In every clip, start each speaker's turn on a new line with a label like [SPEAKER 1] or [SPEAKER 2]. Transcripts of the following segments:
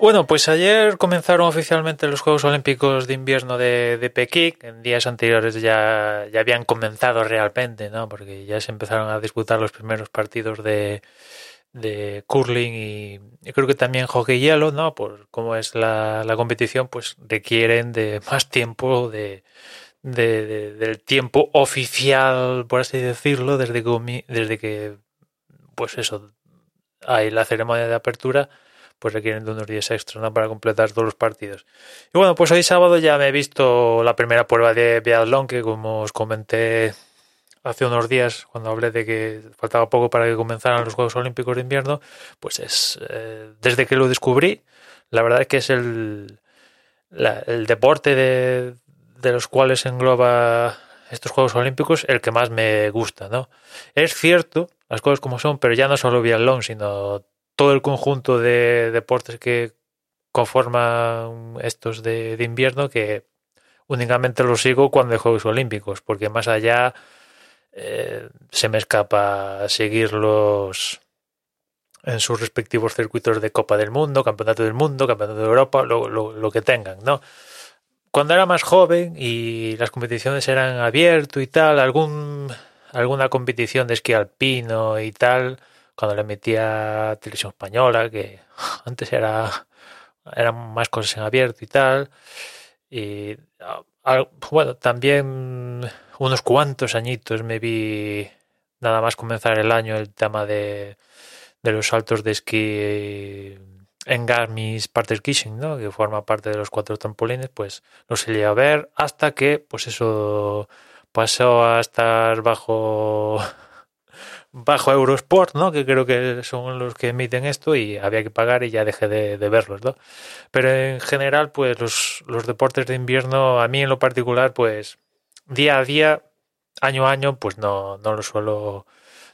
[SPEAKER 1] Bueno, pues ayer comenzaron oficialmente los Juegos Olímpicos de Invierno de, de Pekín. En días anteriores ya, ya habían comenzado realmente, ¿no? Porque ya se empezaron a disputar los primeros partidos de, de curling y, y creo que también hockey hielo, ¿no? Por cómo es la, la competición, pues requieren de más tiempo de, de, de- del tiempo oficial, por así decirlo, desde que, desde que pues eso, hay la ceremonia de apertura, pues requieren de unos días extra ¿no? para completar todos los partidos. Y bueno, pues hoy sábado ya me he visto la primera prueba de biatlón, que como os comenté hace unos días, cuando hablé de que faltaba poco para que comenzaran los Juegos Olímpicos de Invierno, pues es, eh, desde que lo descubrí, la verdad es que es el, el deporte de, de los cuales engloba estos Juegos Olímpicos el que más me gusta, ¿no? Es cierto, las cosas como son, pero ya no solo biatlón, sino todo el conjunto de deportes que conforman estos de, invierno que únicamente los sigo cuando hay Juegos Olímpicos, porque más allá eh, se me escapa seguirlos en sus respectivos circuitos de Copa del Mundo, Campeonato del Mundo, Campeonato de Europa, lo, lo, lo que tengan, ¿no? Cuando era más joven y las competiciones eran abierto y tal, algún alguna competición de esquí alpino y tal, cuando le metía televisión española, que antes era eran más cosas en abierto y tal. Y ah, bueno, también unos cuantos añitos me vi nada más comenzar el año el tema de, los saltos de esquí en Garmisch Parterkirchen, ¿no? que forma parte de los cuatro trampolines, pues no se llegué a ver hasta que, pues eso pasó a estar bajo bajo Eurosport, ¿no? Que creo que son los que emiten esto y había que pagar y ya dejé de, de verlos, ¿no? Pero en general, pues los, los deportes de invierno, a mí en lo particular, pues día a día, año a año, pues no, no lo suelo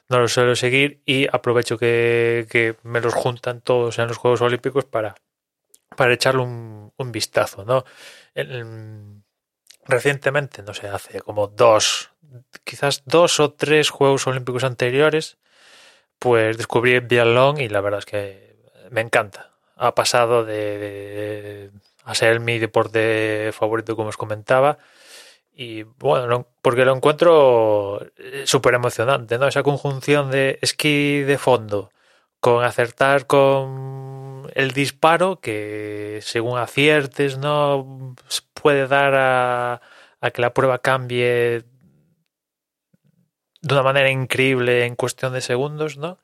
[SPEAKER 1] no lo suelo seguir y aprovecho que, me los juntan todos en los Juegos Olímpicos para, para echarle un, vistazo, ¿no? Recientemente, no sé, hace como dos, quizás dos o tres Juegos Olímpicos anteriores, pues descubrí biatlón y la verdad es que me encanta. Ha pasado de, a ser mi deporte favorito, como os comentaba, y bueno, porque lo encuentro súper emocionante, ¿no? Esa conjunción de esquí de fondo con acertar con el disparo que según aciertes, ¿no? Puede dar a, que la prueba cambie de una manera increíble en cuestión de segundos, ¿no?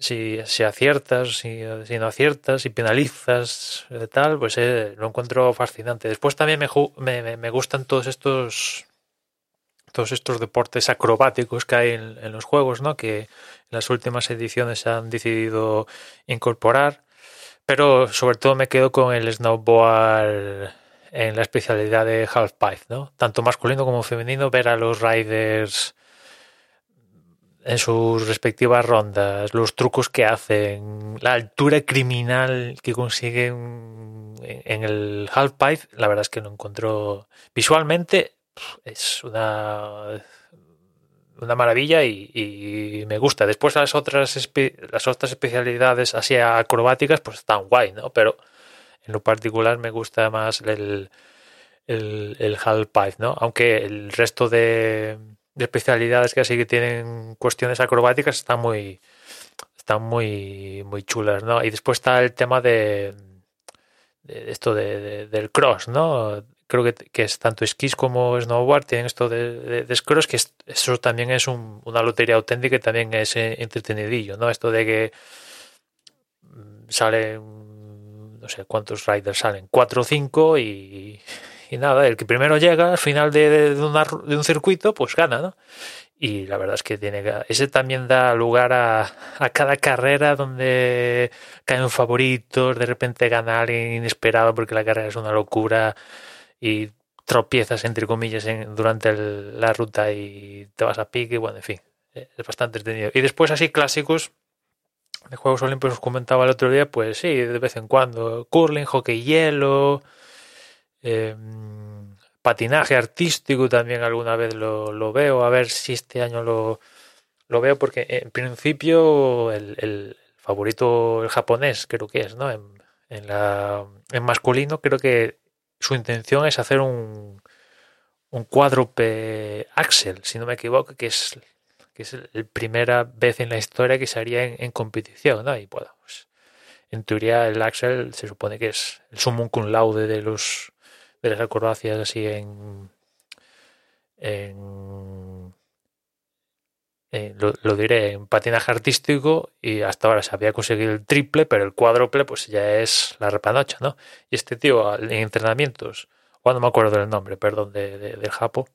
[SPEAKER 1] Si, si aciertas, si, si no aciertas, si penalizas, eh, tal, pues eh, lo encuentro fascinante. Después también me, me- me gustan todos estos todos estos deportes acrobáticos que hay en, en los juegos, ¿no? Que en las últimas ediciones se han decidido incorporar. Pero sobre todo me quedo con el snowboard en la especialidad de halfpipe, ¿no? Tanto masculino como femenino, ver a los riders en sus respectivas rondas, los trucos que hacen, la altura criminal que consiguen en el halfpipe, la verdad es que lo encontró visualmente es una una maravilla y, me gusta. Después las otras las otras especialidades así acrobáticas pues están guay, ¿no? Pero en lo particular me gusta más el el, el halfpipe, ¿no? Aunque el resto de, de especialidades que así que tienen cuestiones acrobáticas están muy están muy muy chulas, ¿no? Y después está el tema de, de esto de- del cross, ¿no? Creo que, que es tanto esquís como snowboard tienen esto de, de, de cross que es- eso también es un- una lotería auténtica y también es eh, entretenidillo, ¿no? Esto de que mm, salen no sé cuántos riders salen, cuatro o cinco y, y nada, el que primero llega al final de, de, una de un circuito, pues gana, ¿no? Y la verdad es que tiene ese también da lugar a, a cada carrera donde caen favoritos, de repente gana alguien inesperado porque la carrera es una locura y tropiezas entre comillas en- durante el- la ruta y te vas a pique, bueno, en fin, eh, es bastante entretenido. Y después así clásicos de Juegos Olímpicos os comentaba el otro día, pues sí, de vez en cuando, curling, hockey hielo, eh, patinaje artístico también alguna vez lo, lo veo, a ver si este año lo, lo veo porque en principio el, el favorito el japonés creo que es, ¿no? En, En, la, en masculino creo que su intención es hacer un, un cuádruple axel, si no me equivoco, que es que es la primera vez en la historia que se haría en, competición, ¿no? Y bueno, pues, en teoría el Axel se supone que es el sumum cum laude de los de las acrobacias así en, en, lo, diré en patinaje artístico y hasta ahora se había conseguido el triple, pero el cuádruple pues ya es la repanocha, ¿no? Y este tío en entrenamientos, cuando me acuerdo del nombre, perdón, de, del Japo,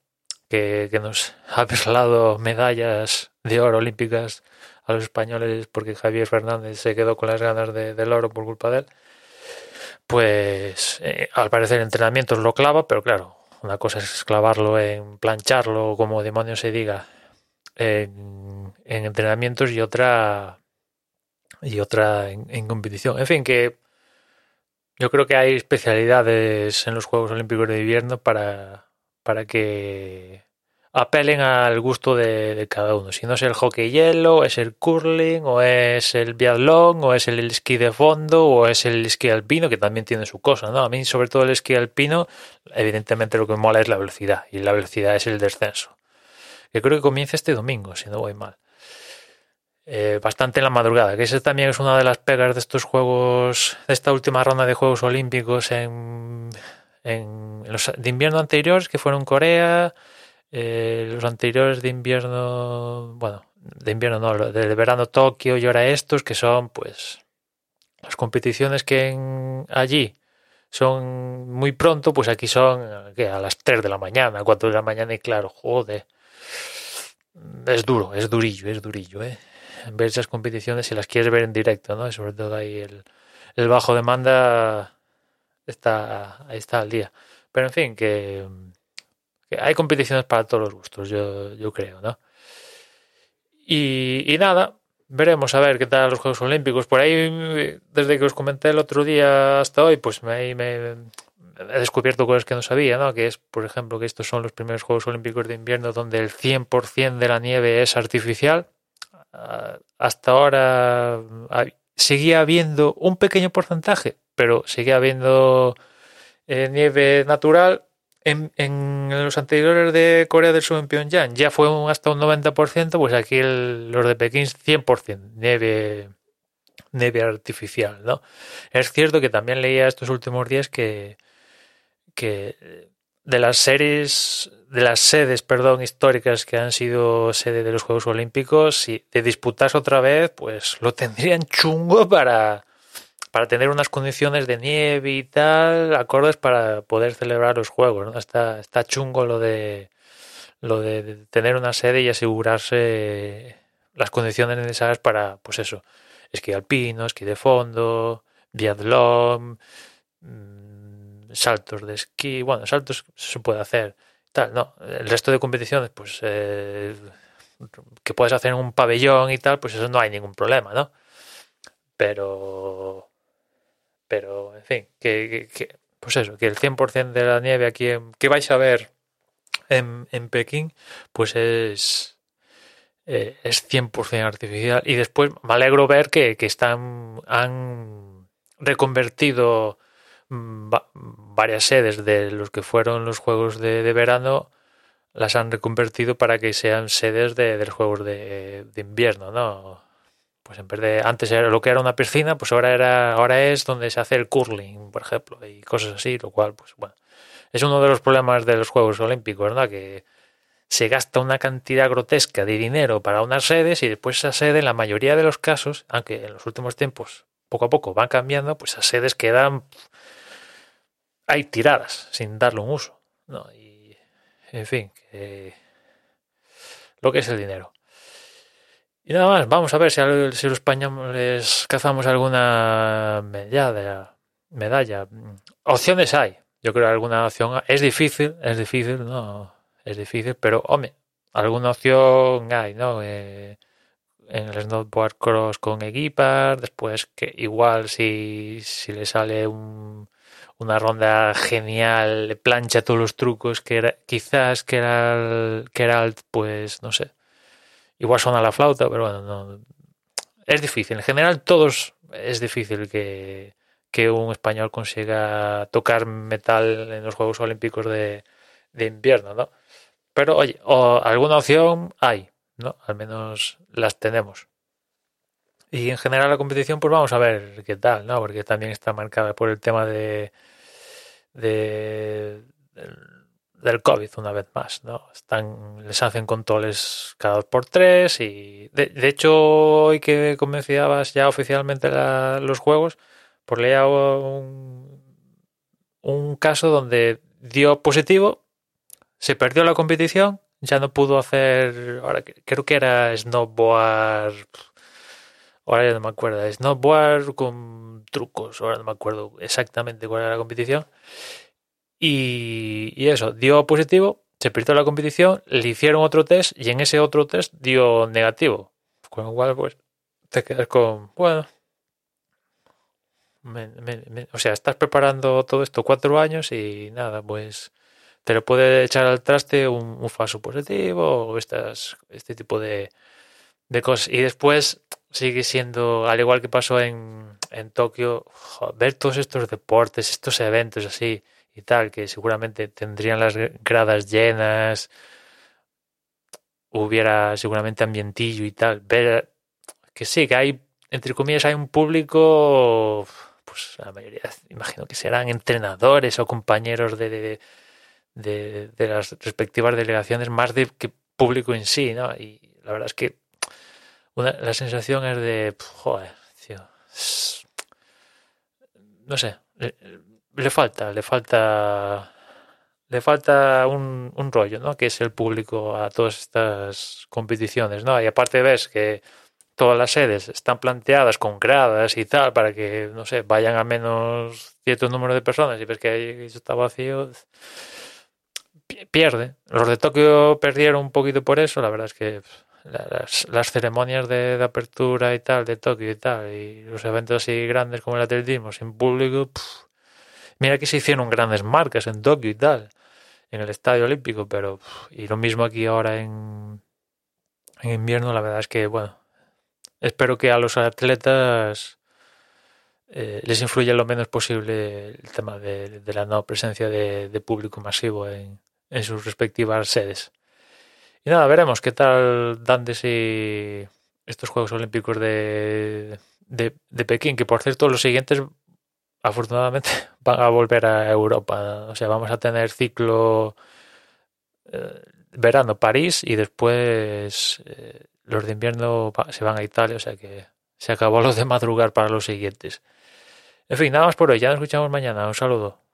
[SPEAKER 1] que, nos ha perlado medallas de oro olímpicas a los españoles porque Javier Fernández se quedó con las ganas de, del oro por culpa de él, pues eh, al parecer entrenamientos lo clava, pero claro, una cosa es clavarlo en plancharlo, como demonios se diga, en, entrenamientos y otra y otra en, competición. En fin, que yo creo que hay especialidades en los Juegos Olímpicos de Invierno para, para que apelen al gusto de, cada uno. Si no es el hockey hielo, es el curling, o es el biatlón, o es el esquí de fondo, o es el esquí alpino, que también tiene su cosa, ¿no? A mí, sobre todo el esquí alpino, evidentemente lo que me mola es la velocidad, y la velocidad es el descenso. Que creo que comienza este domingo, si no voy mal. Eh, bastante en la madrugada, que ese también es una de las pegas de estos juegos, de esta última ronda de Juegos Olímpicos en, en los de invierno anteriores, que fueron Corea, eh, los anteriores de invierno, bueno, de invierno no, de verano Tokio y ahora estos, que son pues las competiciones que allí son muy pronto, pues aquí son a las 3 de la mañana, 4 de la mañana y claro, joder, es duro, es durillo, es durillo, ¿eh? Ver esas competiciones si las quieres ver en directo, ¿no? sobre todo ahí el, el bajo demanda está, ahí está al día. Pero en fin, que hay competiciones para todos los gustos, yo, yo creo, ¿no? Y, nada, veremos a ver qué tal los Juegos Olímpicos. Por ahí, desde que os comenté el otro día hasta hoy, pues me he descubierto cosas que no sabía, ¿no? Que es, por ejemplo, que estos son los primeros Juegos Olímpicos de invierno donde el 100% de la nieve es artificial. Ah, hasta ahora ah, seguía habiendo un pequeño porcentaje, pero seguía habiendo eh, nieve natural en, los anteriores de Corea del Sur en Pyongyang ya fue hasta un 90%, pues aquí los de Pekín 100% nieve, nieve artificial, ¿no? Es cierto que también leía estos últimos días que, que de las series, de las sedes, perdón, históricas que han sido sede de los Juegos Olímpicos, si de disputarse otra vez, pues lo tendrían chungo para para tener unas condiciones de nieve y tal acordes para poder celebrar los juegos. ¿no? Está, está chungo lo de lo de tener una sede y asegurarse las condiciones necesarias para, pues eso, esquí alpino, esquí de fondo, biatlón, mm, saltos de esquí, bueno, saltos se puede hacer, tal, no, el resto de competiciones, pues eh, que puedes hacer en un pabellón y tal, pues eso no hay ningún problema, ¿no? Pero pero, en fin, que, pues eso, que el 100% de la nieve aquí que vais a ver en, en Pekín, pues es, eh, es 100% artificial. Y después me alegro ver que, que están, han reconvertido varias sedes de los que fueron los juegos de, verano, las han reconvertido para que sean sedes de, los juegos de, invierno, ¿no? pues en vez de antes era lo que era una piscina, pues ahora era ahora es donde se hace el curling, por ejemplo, y cosas así, lo cual pues bueno, es uno de los problemas de los Juegos Olímpicos, ¿verdad? Que se gasta una cantidad grotesca de dinero para unas sedes y después esa sede en la mayoría de los casos, aunque en los últimos tiempos poco a poco van cambiando, pues esas sedes quedan hay tiradas sin darle un uso, ¿no? Y en fin, lo que es el dinero. Y nada más, vamos a ver si, si los españoles cazamos alguna medalla, medalla. Opciones hay. Yo creo que alguna opción es difícil, es difícil, no, es difícil, pero hombre, alguna opción hay, ¿no? Eh, en el snowboard cross con equipas, después que igual si, si le sale un, una ronda genial, plancha todos los trucos que era, quizás que era, que era pues no sé, Igual suena la flauta, pero bueno, no, es difícil. En general, todos es difícil que, que un español consiga tocar metal en los Juegos Olímpicos de, de invierno, ¿no? Pero oye, o alguna opción hay, ¿no? Al menos las tenemos. Y en general la competición, pues vamos a ver qué tal, ¿no? Porque también está marcada por el tema de, de del COVID una vez más, ¿no? Están, les hacen controles cada dos por tres y de, hecho hoy que comenciabas ya oficialmente los juegos, por leía un, un caso donde dio positivo, se perdió la competición, ya no pudo hacer, ahora creo que era snowboard, ahora ya no me acuerdo, snowboard con trucos, ahora no me acuerdo exactamente cuál era la competición y, eso, dio positivo, se perdió la competición, le hicieron otro test y en ese otro test dio negativo. Con lo cual, pues, te quedas con, bueno, o sea, estás preparando todo esto cuatro años y nada, pues te lo puede echar al traste un, falso positivo o estas, este tipo de, de cosas. Y después sigue siendo, al igual que pasó en, en Tokio, ver todos estos deportes, estos eventos así y tal, que seguramente tendrían las gradas llenas, hubiera seguramente ambientillo y tal. Ver que sí, que hay, entre comillas, hay un público, pues la mayoría, imagino que serán entrenadores o compañeros de, de, de, las respectivas delegaciones, más de que público en sí, ¿no? Y la verdad es que una, la sensación es de, joder, no sé, le falta, le falta, le falta un, un, rollo, ¿no? Que es el público a todas estas competiciones, ¿no? Y aparte ves que todas las sedes están planteadas con gradas y tal para que, no sé, vayan a menos cierto número de personas y ves que ahí está vacío, pierde. Los de Tokio perdieron un poquito por eso, la verdad es que las, las ceremonias de, de, apertura y tal de Tokio y tal y los eventos así grandes como el atletismo sin público Mira que se hicieron grandes marcas en Tokio y tal, en el Estadio Olímpico, pero y lo mismo aquí ahora en, en invierno, la verdad es que, bueno, espero que a los atletas eh, les influya lo menos posible el tema de, de la no presencia de, de público masivo en, en, sus respectivas sedes. Y nada, veremos qué tal dan de estos Juegos Olímpicos de, de, de Pekín, que por cierto los siguientes afortunadamente van a volver a Europa. O sea, vamos a tener ciclo eh, verano París y después eh, los de invierno se van a Italia. O sea que se acabó los de madrugar para los siguientes. En fin, nada más por hoy. Ya nos escuchamos mañana. Un saludo.